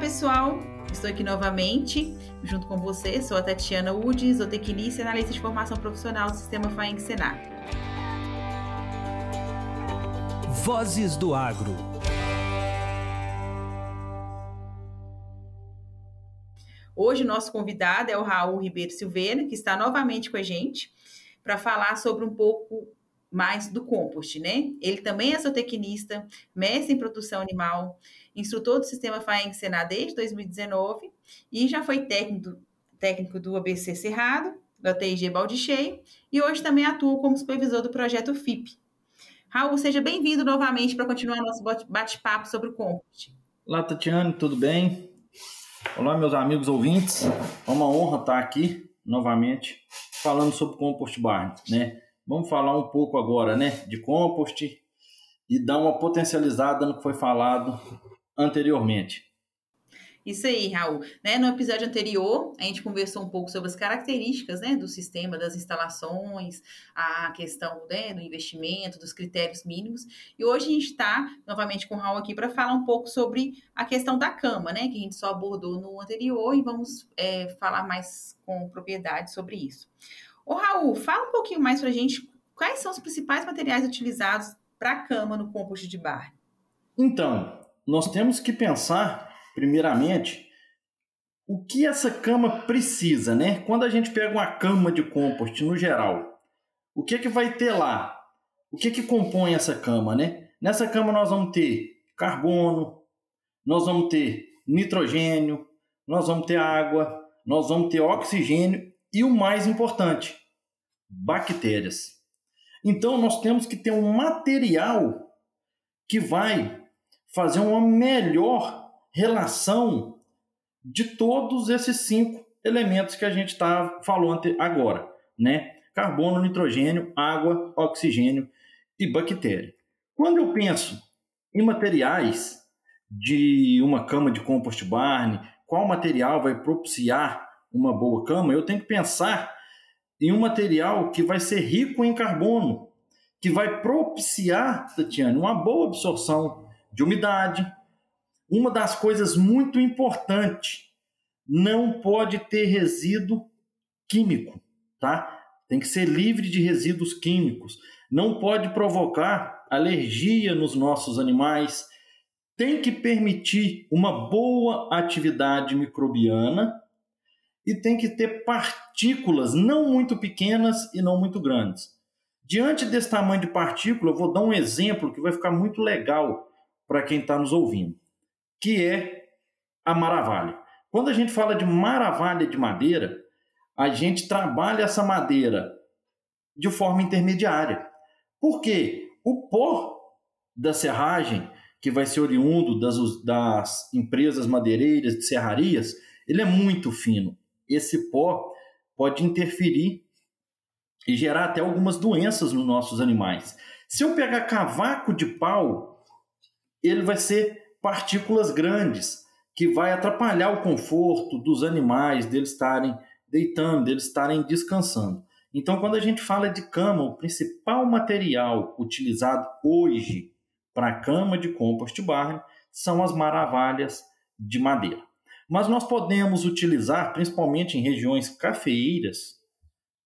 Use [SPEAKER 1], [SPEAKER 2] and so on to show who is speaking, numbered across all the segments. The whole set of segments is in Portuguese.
[SPEAKER 1] pessoal! Estou aqui novamente, junto com você. Sou a Tatiana Udi, zootecnista e analista de formação profissional do Sistema FAENG Senar.
[SPEAKER 2] Vozes do Agro.
[SPEAKER 1] Hoje, nosso convidado é o Raul Ribeiro Silveira, que está novamente com a gente para falar sobre um pouco mais do compost, né? Ele também é zootecnista, mestre em produção animal, instrutor do sistema FAENG Senar desde 2019 e já foi técnico, técnico do ABC Cerrado, da TIG Balde Cheio e hoje também atua como supervisor do projeto FIP. Raul, seja bem-vindo novamente para continuar nosso bate-papo sobre o compost.
[SPEAKER 3] Olá, Tatiane, tudo bem? Olá, meus amigos ouvintes. É uma honra estar aqui novamente falando sobre compost barn, né? Vamos falar um pouco agora, né, de compost e dar uma potencializada no que foi falado anteriormente.
[SPEAKER 1] Isso aí, Raul. Né, no episódio anterior, a gente conversou um pouco sobre as características né, do sistema, das instalações, a questão né, do investimento, dos critérios mínimos. E hoje a gente está novamente com o Raul aqui para falar um pouco sobre a questão da cama, né? Que a gente só abordou no anterior e vamos é, falar mais com propriedade sobre isso. Ô, Raul, fala um pouquinho mais para a gente quais são os principais materiais utilizados para a cama no compost de bar.
[SPEAKER 3] Então, nós temos que pensar primeiramente, o que essa cama precisa, né? Quando a gente pega uma cama de compost no geral, o que que vai ter lá? O que que compõe essa cama, né? Nessa cama nós vamos ter carbono, nós vamos ter nitrogênio, nós vamos ter água, nós vamos ter oxigênio e o mais importante, bactérias. Então nós temos que ter um material que vai fazer uma melhor relação de todos esses cinco elementos que a gente está falando agora, né? Carbono, nitrogênio, água, oxigênio e bactéria. Quando eu penso em materiais de uma cama de compost barn, qual material vai propiciar uma boa cama, eu tenho que pensar em um material que vai ser rico em carbono, que vai propiciar, Tatiana, uma boa absorção de umidade, uma das coisas muito importantes, não pode ter resíduo químico, tá? Tem que ser livre de resíduos químicos. Não pode provocar alergia nos nossos animais. Tem que permitir uma boa atividade microbiana e tem que ter partículas não muito pequenas e não muito grandes. Diante desse tamanho de partícula, eu vou dar um exemplo que vai ficar muito legal para quem está nos ouvindo que é a maravalha. Quando a gente fala de maravalha de madeira, a gente trabalha essa madeira de forma intermediária. Porque o pó da serragem, que vai ser oriundo das, das empresas madeireiras de serrarias, ele é muito fino. Esse pó pode interferir e gerar até algumas doenças nos nossos animais. Se eu pegar cavaco de pau, ele vai ser partículas grandes, que vai atrapalhar o conforto dos animais, deles estarem deitando, deles estarem descansando. Então, quando a gente fala de cama, o principal material utilizado hoje para cama de compost barn são as maravalhas de madeira. Mas nós podemos utilizar, principalmente em regiões cafeeiras,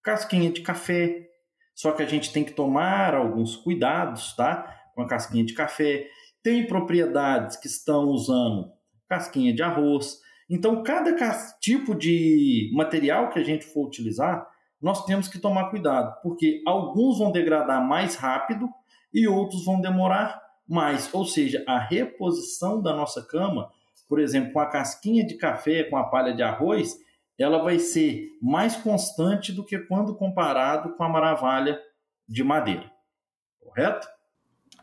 [SPEAKER 3] casquinha de café. Só que a gente tem que tomar alguns cuidados, tá? Com a casquinha de café. Tem propriedades que estão usando casquinha de arroz. Então, cada tipo de material que a gente for utilizar, nós temos que tomar cuidado, porque alguns vão degradar mais rápido e outros vão demorar mais. Ou seja, a reposição da nossa cama, por exemplo, com a casquinha de café, com a palha de arroz, ela vai ser mais constante do que quando comparado com a maravalha de madeira. Correto?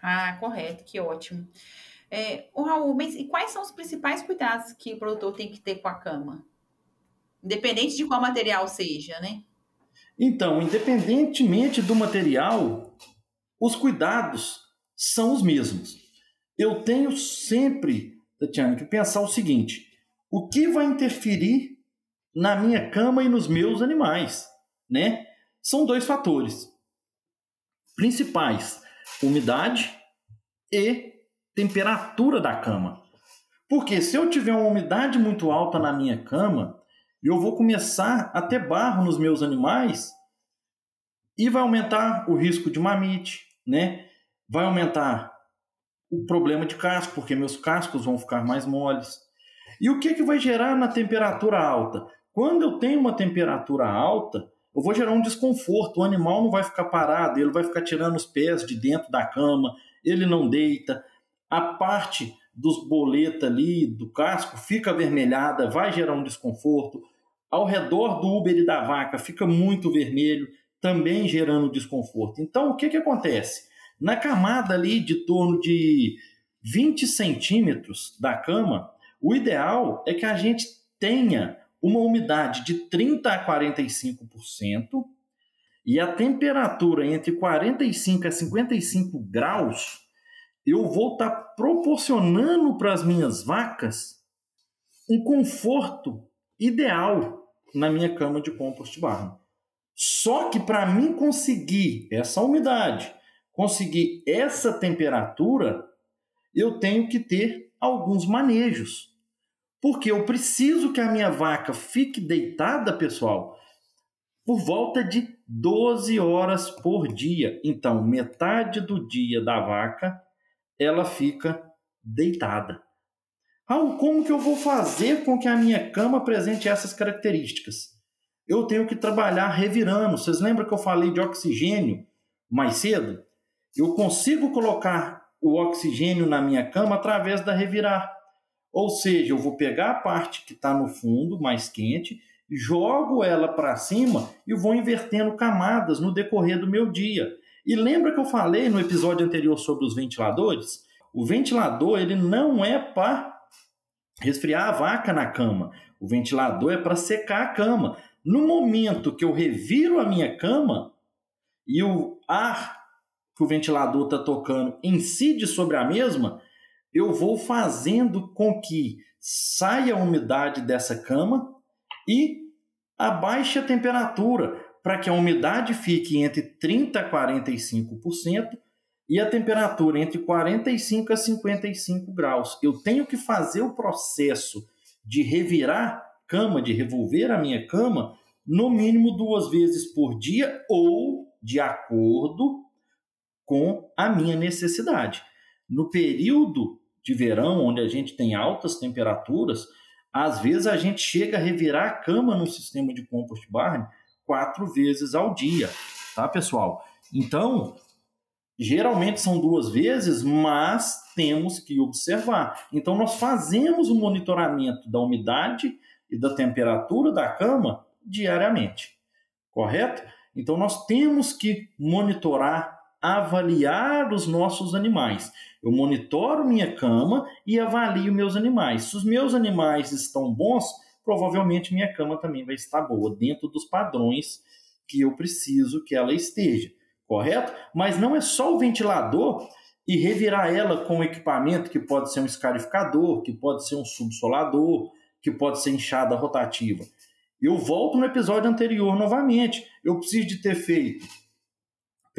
[SPEAKER 1] Ah, correto, que ótimo. É, o Raul, mas e quais são os principais cuidados que o produtor tem que ter com a cama? Independente de qual material seja, né?
[SPEAKER 3] Então, independentemente do material, os cuidados são os mesmos. Eu tenho sempre, Tatiana, que pensar o seguinte: o que vai interferir na minha cama e nos meus animais, né? São dois fatores principais umidade e temperatura da cama. Porque se eu tiver uma umidade muito alta na minha cama, eu vou começar a ter barro nos meus animais e vai aumentar o risco de mamite, né? Vai aumentar o problema de casco, porque meus cascos vão ficar mais moles. E o que, que vai gerar na temperatura alta? Quando eu tenho uma temperatura alta, eu vou gerar um desconforto. O animal não vai ficar parado, ele vai ficar tirando os pés de dentro da cama, ele não deita. A parte dos boletas ali, do casco, fica avermelhada, vai gerar um desconforto. Ao redor do Uber e da vaca fica muito vermelho, também gerando desconforto. Então, o que, que acontece? Na camada ali de torno de 20 centímetros da cama, o ideal é que a gente tenha uma umidade de 30 a 45% e a temperatura entre 45 a 55 graus eu vou estar tá proporcionando para as minhas vacas um conforto ideal na minha cama de compost barn. Só que para mim conseguir essa umidade, conseguir essa temperatura, eu tenho que ter alguns manejos. Porque eu preciso que a minha vaca fique deitada, pessoal, por volta de 12 horas por dia. Então, metade do dia da vaca ela fica deitada. Raul, como que eu vou fazer com que a minha cama apresente essas características? Eu tenho que trabalhar revirando. Vocês lembram que eu falei de oxigênio mais cedo? Eu consigo colocar o oxigênio na minha cama através da revirar. Ou seja, eu vou pegar a parte que está no fundo, mais quente, jogo ela para cima e vou invertendo camadas no decorrer do meu dia. E lembra que eu falei no episódio anterior sobre os ventiladores? O ventilador ele não é para resfriar a vaca na cama. O ventilador é para secar a cama. No momento que eu reviro a minha cama e o ar que o ventilador está tocando incide sobre a mesma, eu vou fazendo com que saia a umidade dessa cama e abaixe a temperatura para que a umidade fique entre 30% a 45% e a temperatura entre 45 a 55 graus. Eu tenho que fazer o processo de revirar cama, de revolver a minha cama, no mínimo duas vezes por dia ou de acordo com a minha necessidade. No período de verão, onde a gente tem altas temperaturas, às vezes a gente chega a revirar a cama no sistema de compost barn quatro vezes ao dia, tá, pessoal? Então, geralmente são duas vezes, mas temos que observar. Então, nós fazemos o monitoramento da umidade e da temperatura da cama diariamente, correto? Então, nós temos que monitorar, avaliar os nossos animais. Eu monitoro minha cama e avalio meus animais. Se os meus animais estão bons, provavelmente minha cama também vai estar boa, dentro dos padrões que eu preciso que ela esteja, correto? Mas não é só o ventilador e revirar ela com equipamento que pode ser um escarificador, que pode ser um subsolador, que pode ser enxada rotativa. Eu volto no episódio anterior novamente. Eu preciso de ter feito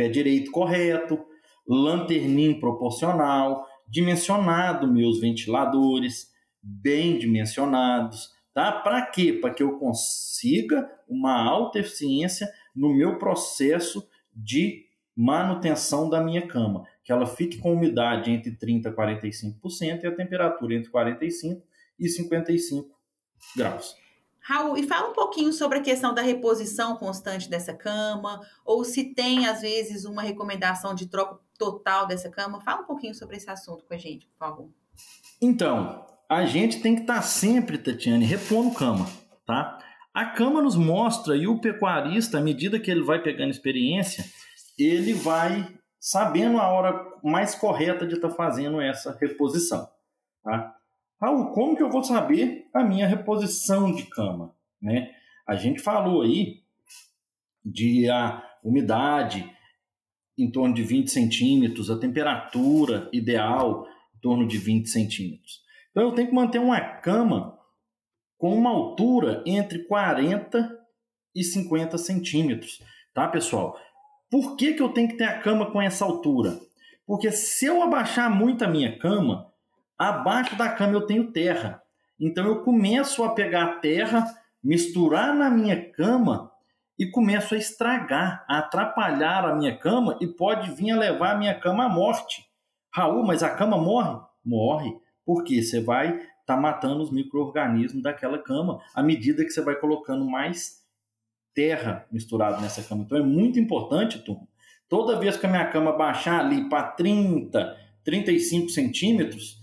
[SPEAKER 3] pé direito correto, lanterninho proporcional, dimensionado meus ventiladores, bem dimensionados, Tá? Para quê? Para que eu consiga uma alta eficiência no meu processo de manutenção da minha cama, que ela fique com umidade entre 30 e 45% e a temperatura entre 45 e 55 graus.
[SPEAKER 1] Raul, e fala um pouquinho sobre a questão da reposição constante dessa cama, ou se tem, às vezes, uma recomendação de troca total dessa cama. Fala um pouquinho sobre esse assunto com a gente, por favor.
[SPEAKER 3] Então, a gente tem que estar tá sempre, Tatiane, repondo cama, tá? A cama nos mostra e o pecuarista, à medida que ele vai pegando experiência, ele vai sabendo a hora mais correta de estar tá fazendo essa reposição, tá? Raul, como que eu vou saber a minha reposição de cama, né? A gente falou aí de a umidade em torno de 20 centímetros, a temperatura ideal em torno de 20 centímetros. Então eu tenho que manter uma cama com uma altura entre 40 e 50 centímetros, tá, pessoal? Por que, que eu tenho que ter a cama com essa altura? Porque se eu abaixar muito a minha cama, Abaixo da cama eu tenho terra. Então eu começo a pegar a terra, misturar na minha cama e começo a estragar, a atrapalhar a minha cama e pode vir a levar a minha cama à morte. Raul, mas a cama morre? Morre. Porque você vai estar tá matando os micro-organismos daquela cama à medida que você vai colocando mais terra misturado nessa cama. Então é muito importante, turma. Toda vez que a minha cama baixar ali para 30, 35 centímetros,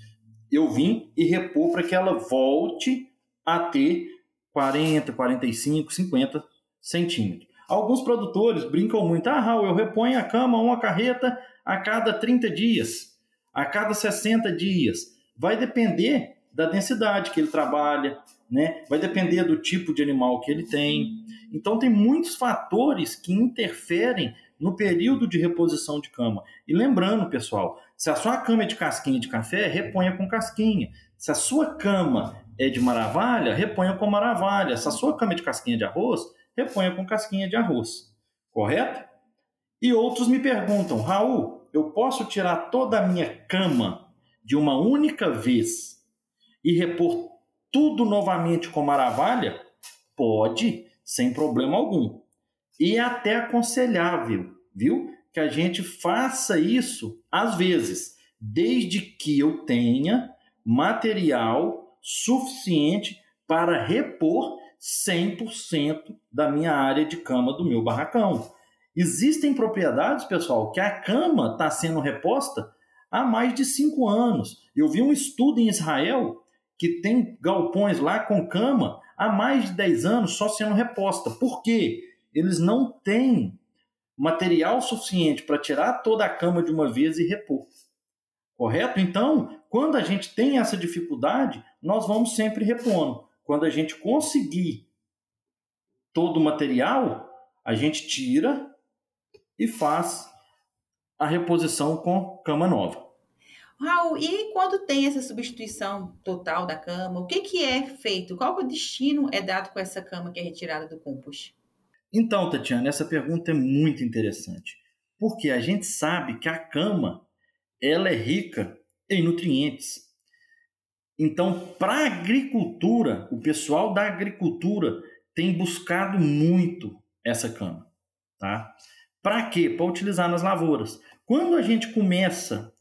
[SPEAKER 3] eu vim e repor para que ela volte a ter 40, 45, 50 centímetros. Alguns produtores brincam muito, ah, Raul, eu reponho a cama, uma carreta a cada 30 dias, a cada 60 dias. Vai depender da densidade que ele trabalha, né? vai depender do tipo de animal que ele tem. Então, tem muitos fatores que interferem no período de reposição de cama. E lembrando, pessoal, se a sua cama é de casquinha de café, reponha com casquinha. Se a sua cama é de maravalha, reponha com maravalha. Se a sua cama é de casquinha de arroz, reponha com casquinha de arroz. Correto? E outros me perguntam, Raul, eu posso tirar toda a minha cama de uma única vez e repor tudo novamente com maravilha? Pode, sem problema algum. E é até aconselhável, viu? Que a gente faça isso às vezes, desde que eu tenha material suficiente para repor 100% da minha área de cama do meu barracão. Existem propriedades, pessoal, que a cama está sendo reposta há mais de cinco anos. Eu vi um estudo em Israel que tem galpões lá com cama há mais de 10 anos só sendo reposta. Por quê? Eles não têm material suficiente para tirar toda a cama de uma vez e repor. Correto? Então, quando a gente tem essa dificuldade, nós vamos sempre repondo. Quando a gente conseguir todo o material, a gente tira e faz a reposição com cama nova.
[SPEAKER 1] Raul, e quando tem essa substituição total da cama, o que, que é feito? Qual o destino é dado com essa cama que é retirada do compost?
[SPEAKER 3] Então, Tatiana, essa pergunta é muito interessante, porque a gente sabe que a cama ela é rica em nutrientes. Então, para a agricultura, o pessoal da agricultura tem buscado muito essa cama, tá? Para quê? Para utilizar nas lavouras. Quando a gente começa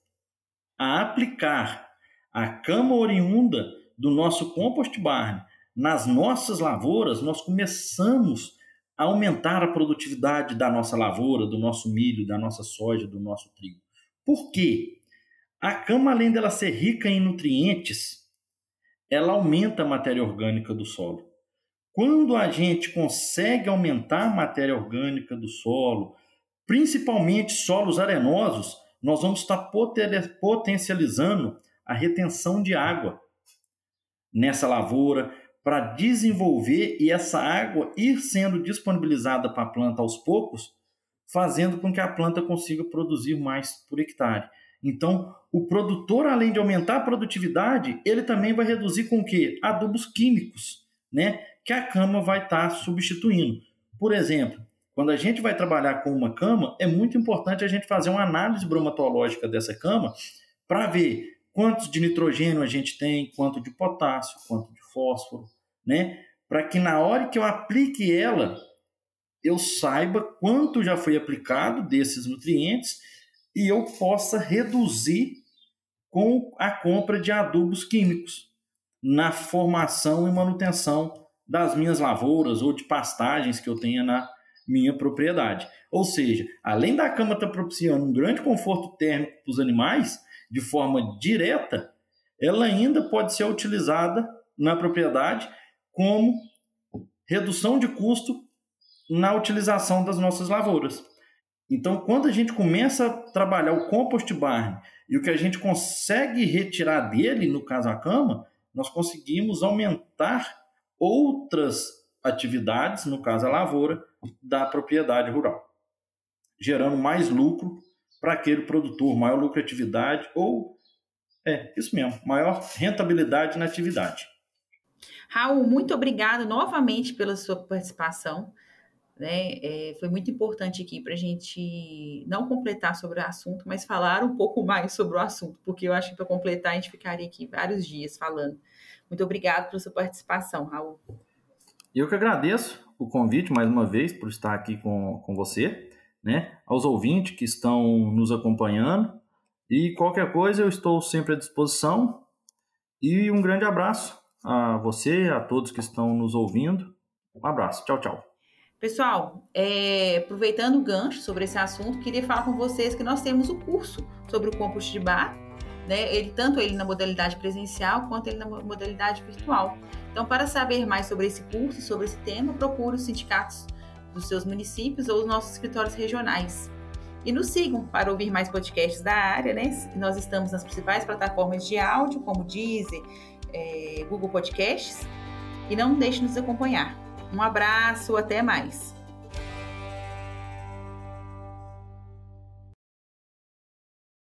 [SPEAKER 3] a aplicar a cama oriunda do nosso compost barn nas nossas lavouras, nós começamos a aumentar a produtividade da nossa lavoura, do nosso milho, da nossa soja, do nosso trigo. Por quê? A cama, além dela ser rica em nutrientes, ela aumenta a matéria orgânica do solo. Quando a gente consegue aumentar a matéria orgânica do solo, principalmente solos arenosos, nós vamos estar potencializando a retenção de água nessa lavoura para desenvolver e essa água ir sendo disponibilizada para a planta aos poucos, fazendo com que a planta consiga produzir mais por hectare. Então, o produtor, além de aumentar a produtividade, ele também vai reduzir com o quê? Adubos químicos, né? Que a cama vai estar tá substituindo. Por exemplo, quando a gente vai trabalhar com uma cama, é muito importante a gente fazer uma análise bromatológica dessa cama para ver quantos de nitrogênio a gente tem, quanto de potássio, quanto de fósforo, né? Para que na hora que eu aplique ela, eu saiba quanto já foi aplicado desses nutrientes e eu possa reduzir com a compra de adubos químicos na formação e manutenção das minhas lavouras ou de pastagens que eu tenha na minha propriedade. Ou seja, além da cama estar tá propiciando um grande conforto térmico para os animais, de forma direta, ela ainda pode ser utilizada na propriedade como redução de custo na utilização das nossas lavouras. Então, quando a gente começa a trabalhar o compost barn e o que a gente consegue retirar dele, no caso a cama, nós conseguimos aumentar outras atividades, no caso a lavoura, da propriedade rural, gerando mais lucro para aquele produtor, maior lucratividade ou, é, isso mesmo, maior rentabilidade na atividade.
[SPEAKER 1] Raul, muito obrigado novamente pela sua participação. né? É, foi muito importante aqui para a gente não completar sobre o assunto, mas falar um pouco mais sobre o assunto, porque eu acho que para completar a gente ficaria aqui vários dias falando. Muito obrigado pela sua participação, Raul.
[SPEAKER 3] Eu que agradeço o convite mais uma vez por estar aqui com, com você, né? Aos ouvintes que estão nos acompanhando. E qualquer coisa eu estou sempre à disposição. E um grande abraço a você, a todos que estão nos ouvindo. Um abraço. Tchau, tchau.
[SPEAKER 1] Pessoal, é, aproveitando o gancho sobre esse assunto, queria falar com vocês que nós temos o curso sobre o compost de bar, né? Ele, tanto ele na modalidade presencial quanto ele na modalidade virtual. Então, para saber mais sobre esse curso sobre esse tema, procure os sindicatos dos seus municípios ou os nossos escritórios regionais. E nos sigam para ouvir mais podcasts da área, né? Nós estamos nas principais plataformas de áudio, como Deezer, é, Google Podcasts. E não deixe de nos acompanhar. Um abraço, até mais.